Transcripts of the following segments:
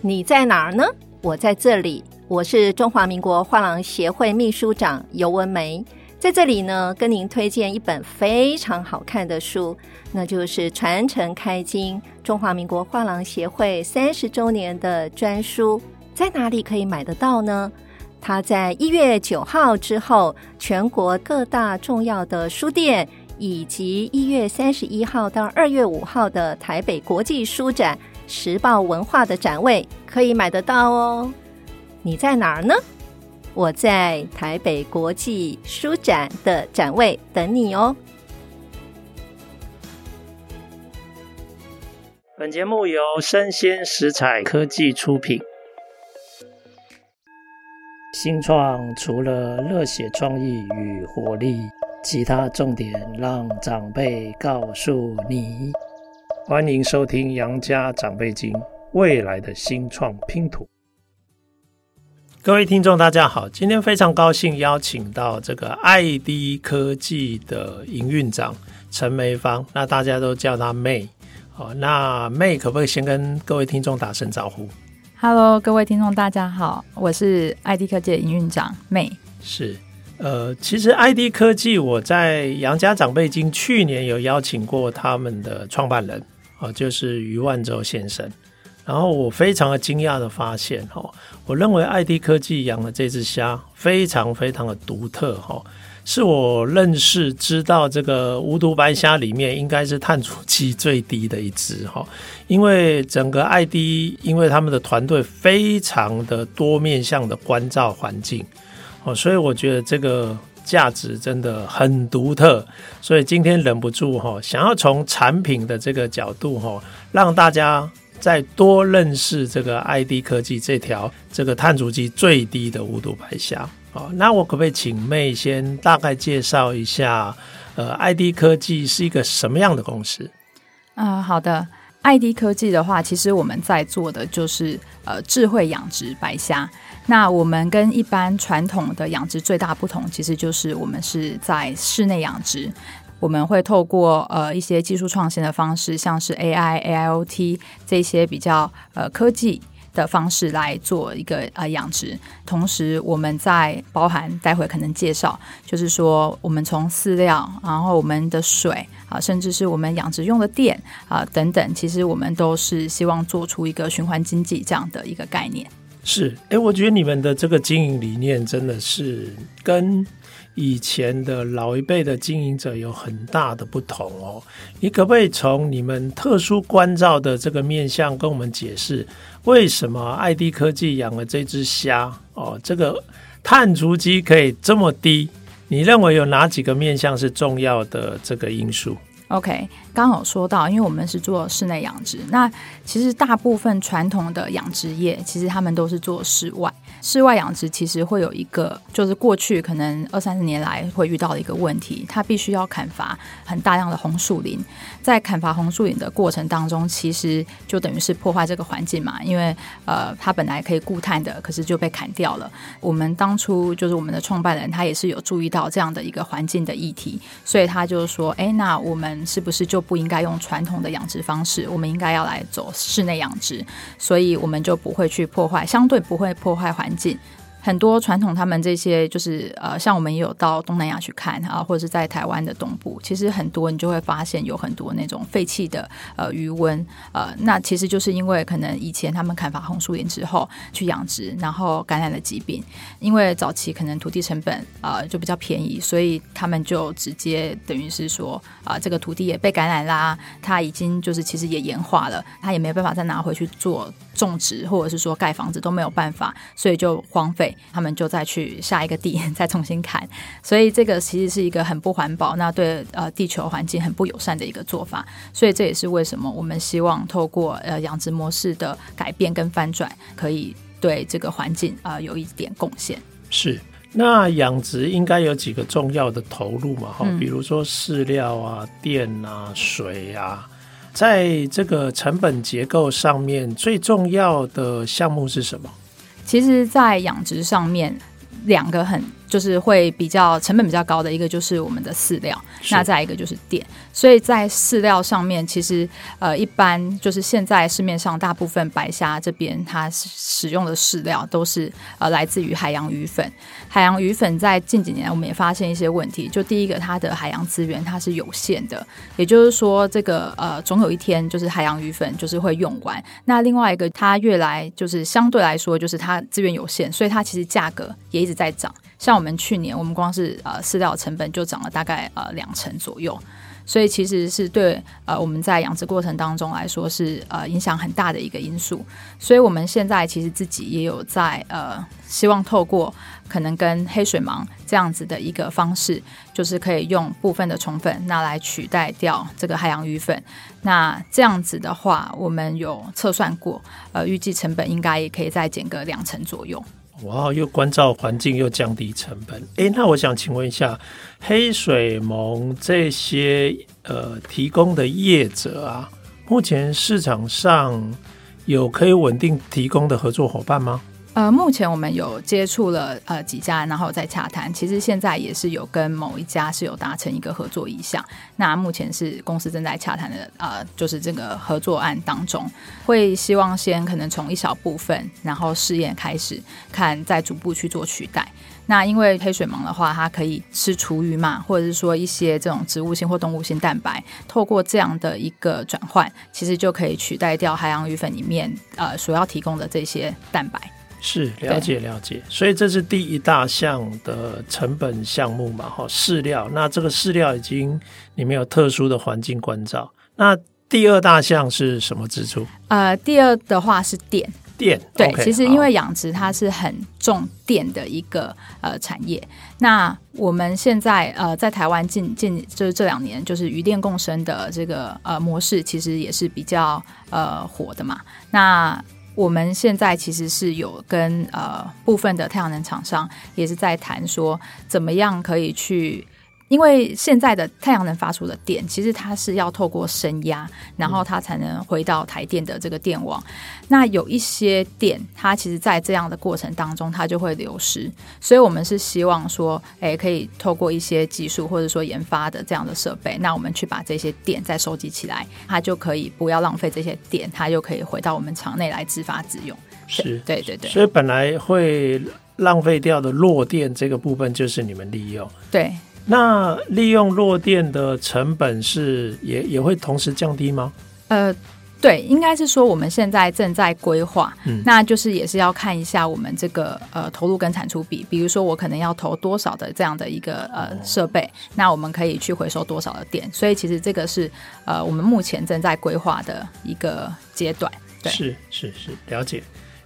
你在哪儿呢？我在这里。我是中华民国画廊协会秘书长尤文梅，在这里呢，跟您推荐一本非常好看的书，那就是《传承开经：中华民国画廊协会三十周年的专书》。在哪里可以买得到呢？它在一月九号之后，全国各大重要的书店，以及一月三十一号到二月五号的台北国际书展、时报文化的展位可以买得到哦。你在哪儿呢？我在台北国际书展的展位等你哦。本节目由生鲜食材科技出品。新创除了热血创意与活力，其他重点让长辈告诉你。欢迎收听《杨家长辈经》，未来的新创拼图。各位听众，大家好！今天非常高兴邀请到这个爱迪科技的营运长陈梅芳，那大家都叫她妹。好，那妹可不可以先跟各位听众打声招呼？Hello，各位听众，大家好，我是爱迪科技的营运长妹。是，呃，其实 ID 科技我在杨家长辈经去年有邀请过他们的创办人，哦，就是余万洲先生。然后我非常的惊讶的发现，哈，我认为 ID 科技养的这只虾非常非常的独特，哈，是我认识知道这个无毒白虾里面应该是碳足迹最低的一只，哈，因为整个 ID，因为他们的团队非常的多面向的关照环境，哦，所以我觉得这个价值真的很独特，所以今天忍不住哈，想要从产品的这个角度哈，让大家。再多认识这个爱迪科技这条这个碳足迹最低的无毒白虾，哦，那我可不可以请妹先大概介绍一下，呃，爱迪科技是一个什么样的公司？啊、好的，爱迪科技的话，其实我们在做的就是呃智慧养殖白虾。那我们跟一般传统的养殖最大不同，其实就是我们是在室内养殖。我们会透过呃一些技术创新的方式，像是 AI、AIoT 这些比较呃科技的方式来做一个呃养殖。同时，我们在包含待会可能介绍，就是说我们从饲料，然后我们的水啊、甚至是我们养殖用的电啊、等等，其实我们都是希望做出一个循环经济这样的一个概念。是，哎，我觉得你们的这个经营理念真的是跟。以前的老一辈的经营者有很大的不同哦，你可不可以从你们特殊关照的这个面向跟我们解释，为什么爱迪科技养了这只虾哦，这个碳足迹可以这么低？你认为有哪几个面向是重要的这个因素？OK，刚好说到，因为我们是做室内养殖，那其实大部分传统的养殖业，其实他们都是做室外。室外养殖其实会有一个，就是过去可能二三十年来会遇到的一个问题，它必须要砍伐很大量的红树林，在砍伐红树林的过程当中，其实就等于是破坏这个环境嘛，因为呃，它本来可以固碳的，可是就被砍掉了。我们当初就是我们的创办人，他也是有注意到这样的一个环境的议题，所以他就是说，哎，那我们是不是就不应该用传统的养殖方式，我们应该要来走室内养殖，所以我们就不会去破坏，相对不会破坏环境。很多传统，他们这些就是呃，像我们也有到东南亚去看啊，或者是在台湾的东部，其实很多你就会发现有很多那种废弃的呃鱼塭，呃，那其实就是因为可能以前他们砍伐红树林之后去养殖，然后感染了疾病，因为早期可能土地成本呃就比较便宜，所以他们就直接等于是说啊、这个土地也被感染啦，它已经就是其实也盐化了，它也没办法再拿回去做。种植或者是说盖房子都没有办法，所以就荒废，他们就再去下一个地再重新砍，所以这个其实是一个很不环保，那对呃地球环境很不友善的一个做法，所以这也是为什么我们希望透过呃养殖模式的改变跟翻转，可以对这个环境啊、呃、有一点贡献。是，那养殖应该有几个重要的投入嘛？哈、嗯，比如说饲料啊、电啊、水啊。在这个成本结构上面，最重要的项目是什么？其实，在养殖上面，两个很就是会比较成本比较高的一个就是我们的饲料，那再一个就是电，所以在饲料上面，其实呃一般就是现在市面上大部分白虾这边它使用的饲料都是呃来自于海洋鱼粉，海洋鱼粉在近几年我们也发现一些问题，就第一个它的海洋资源它是有限的，也就是说这个呃总有一天就是海洋鱼粉就是会用完，那另外一个它越来就是相对来说就是它资源有限，所以它其实价格也一直在涨。像我们去年，我们光是呃饲料成本就涨了大概呃两成左右，所以其实是对呃我们在养殖过程当中来说是呃影响很大的一个因素。所以我们现在其实自己也有在呃希望透过可能跟黑水虻这样子的一个方式，就是可以用部分的虫粉那来取代掉这个海洋鱼粉。那这样子的话，我们有测算过，呃预计成本应该也可以再减个两成左右。哇，又关照环境，又降低成本。诶，那我想请问一下，黑水盟这些呃提供的业者啊，目前市场上有可以稳定提供的合作伙伴吗？呃，目前我们有接触了呃几家，然后在洽谈。其实现在也是有跟某一家是有达成一个合作意向。那目前是公司正在洽谈的呃，就是这个合作案当中，会希望先可能从一小部分，然后试验开始，看再逐步去做取代。那因为黑水虻的话，它可以吃厨余嘛，或者是说一些这种植物性或动物性蛋白，透过这样的一个转换，其实就可以取代掉海洋鱼粉里面呃所要提供的这些蛋白。是了解了解，所以这是第一大项的成本项目嘛，哈，饲料。那这个饲料已经里面有特殊的环境关照。那第二大项是什么支出？呃，第二的话是电，电。对，okay, 其实因为养殖它是很重电的一个呃产业。那我们现在呃在台湾近近就是这两年，就是渔电共生的这个呃模式，其实也是比较呃火的嘛。那我们现在其实是有跟呃部分的太阳能厂商也是在谈说，怎么样可以去。因为现在的太阳能发出的电，其实它是要透过升压，然后它才能回到台电的这个电网。那有一些电，它其实，在这样的过程当中，它就会流失。所以我们是希望说，诶，可以透过一些技术或者说研发的这样的设备，那我们去把这些电再收集起来，它就可以不要浪费这些电，它就可以回到我们厂内来自发自用。是，对对对。所以本来会浪费掉的弱电这个部分，就是你们利用。对。那利用弱电的成本是也也会同时降低吗？呃，对，应该是说我们现在正在规划，嗯，那就是也是要看一下我们这个呃投入跟产出比，比如说我可能要投多少的这样的一个呃设备，那我们可以去回收多少的电，所以其实这个是呃我们目前正在规划的一个阶段。对，是是是，了解。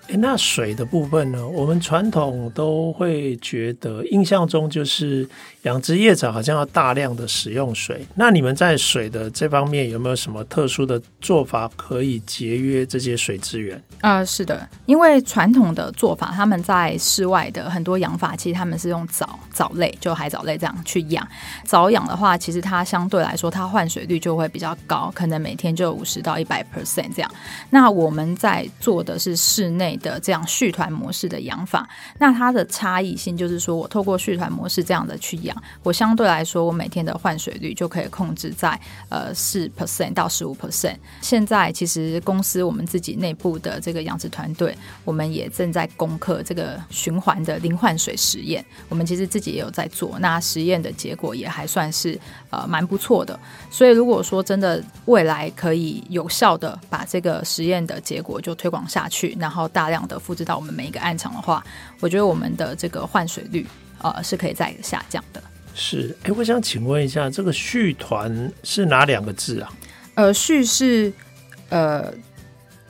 诶，那水的部分呢？我们传统都会觉得，印象中就是养殖业者好像要大量的使用水。那你们在水的这方面有没有什么特殊的做法可以节约这些水资源？啊、是的，因为传统的做法，他们在室外的很多养法，其实他们是用藻藻类，就海藻类这样去养。藻养的话，其实它相对来说，它换水率就会比较高，可能每天就五十到一百 percent 这样。那我们在做的是室内的这样续团模式的养法，那它的差异性就是说，我透过续团模式这样的去养，我相对来说，我每天的换水率就可以控制在呃四 percent 到十五 percent。现在其实公司我们自己内部的这个养殖团队，我们也正在攻克这个循环的零换水实验。我们其实自己也有在做，那实验的结果也还算是呃蛮不错的。所以如果说真的未来可以有效的把这个实验的结果就推广下去，然后大量的复制到我们每一个暗场的话，我觉得我们的这个换水率呃是可以再下降的。是，哎，我想请问一下，这个续团是哪两个字啊？呃，续是呃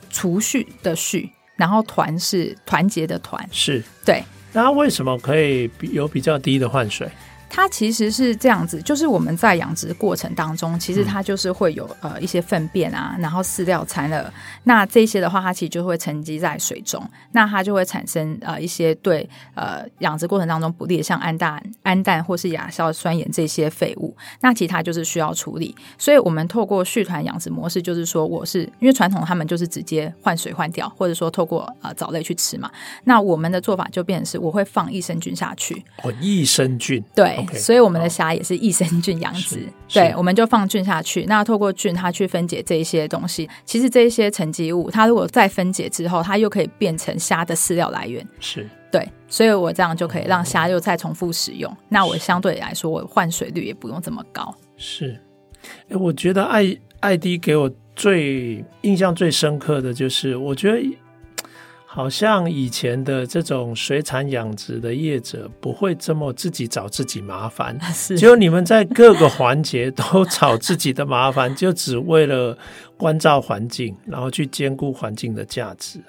储蓄的续，然后团是团结的团。是，对。那为什么可以有比较低的换水？它其实是这样子，就是我们在养殖过程当中，其实它就是会有呃一些粪便啊，然后饲料残了，那这些的话，它其实就会沉积在水中，那它就会产生呃一些对呃养殖过程当中不利的，像氨氮、氨氮或是亚硝酸盐这些废物，那其他就是需要处理。所以我们透过续团养殖模式，就是说我是因为传统他们就是直接换水换掉，或者说透过呃藻类去吃嘛，那我们的做法就变成是我会放益生菌下去。哦，益生菌。对。Okay, 所以我们的虾也是益生菌养殖，对，我们就放菌下去。那透过菌，它去分解这一些东西。其实这一些沉积物，它如果再分解之后，它又可以变成虾的饲料来源。是对，所以我这样就可以让虾又再重复使用。那我相对来说，我换水率也不用这么高。是，哎，我觉得艾艾迪给我最印象最深刻的就是，我觉得。好像以前的这种水产养殖的业者不会这么自己找自己麻烦，是只有你们在各个环节都找自己的麻烦，就只为了关照环境，然后去兼顾环境的价值，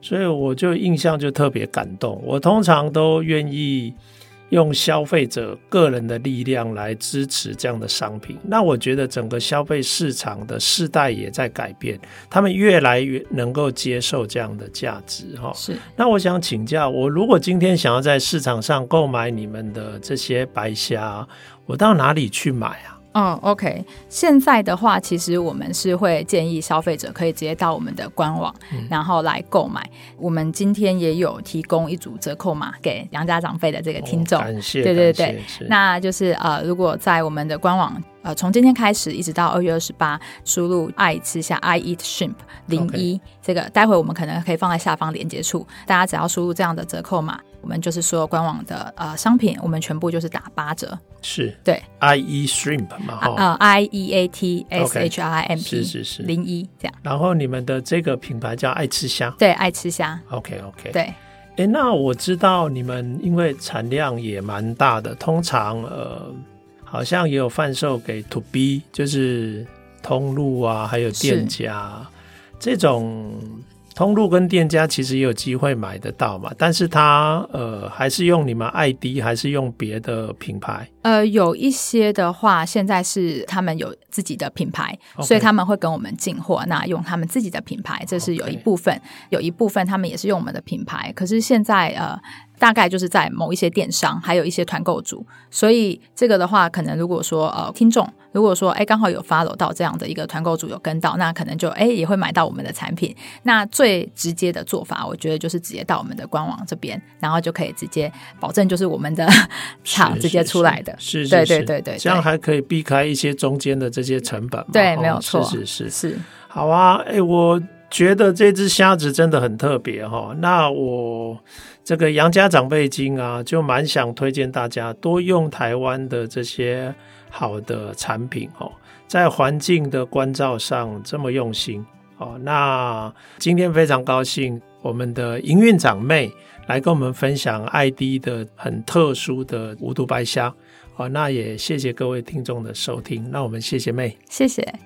所以我就印象就特别感动。我通常都愿意。用消费者个人的力量来支持这样的商品，那我觉得整个消费市场的世代也在改变，他们越来越能够接受这样的价值哈。是。那我想请教，我如果今天想要在市场上购买你们的这些白虾，我到哪里去买啊？嗯，OK。现在的话，其实我们是会建议消费者可以直接到我们的官网，嗯、然后来购买。我们今天也有提供一组折扣码给杨家长辈的这个听众，哦、感谢，对对对，那就是呃，如果在我们的官网。呃，从今天开始一直到二月二十八，输入“爱吃虾 ”，I eat shrimp 零一，这个待会我们可能可以放在下方连接处，大家只要输入这样的折扣码，我们就是所有官网的呃商品，我们全部就是打八折。是，对，I eat shrimp 嘛，哈、呃、，I E A T S H I M P，是是是，零一这样。然后你们的这个品牌叫爱吃虾，对，爱吃虾。OK OK，对。哎，那我知道你们因为产量也蛮大的，通常呃。好像也有贩售给 To B，就是通路啊，还有店家这种通路跟店家其实也有机会买得到嘛。但是他呃还是用你们爱迪，还是用别的品牌？呃，有一些的话，现在是他们有自己的品牌，Okay. 所以他们会跟我们进货，那用他们自己的品牌，这是有一部分，Okay. 有一部分他们也是用我们的品牌。可是现在呃。大概就是在某一些电商，还有一些团购组，所以这个的话，可能如果说呃，听众如果说哎，刚好有 follow 到这样的一个团购组有跟到，那可能就哎也会买到我们的产品。那最直接的做法，我觉得就是直接到我们的官网这边，然后就可以直接保证就是我们的 厂直接出来的，是，是，是，对对对对，这样还可以避开一些中间的这些成本。对，没有错，是是是。是，好啊，哎，我觉得这只虾子真的很特别哈，那我。这个杨家长辈经啊，就蛮想推荐大家多用台湾的这些好的产品哦，在环境的关照上这么用心哦。那今天非常高兴，我们的营运长妹来跟我们分享爱滴的很特殊的无毒白虾哦。那也谢谢各位听众的收听，那我们谢谢妹，谢谢。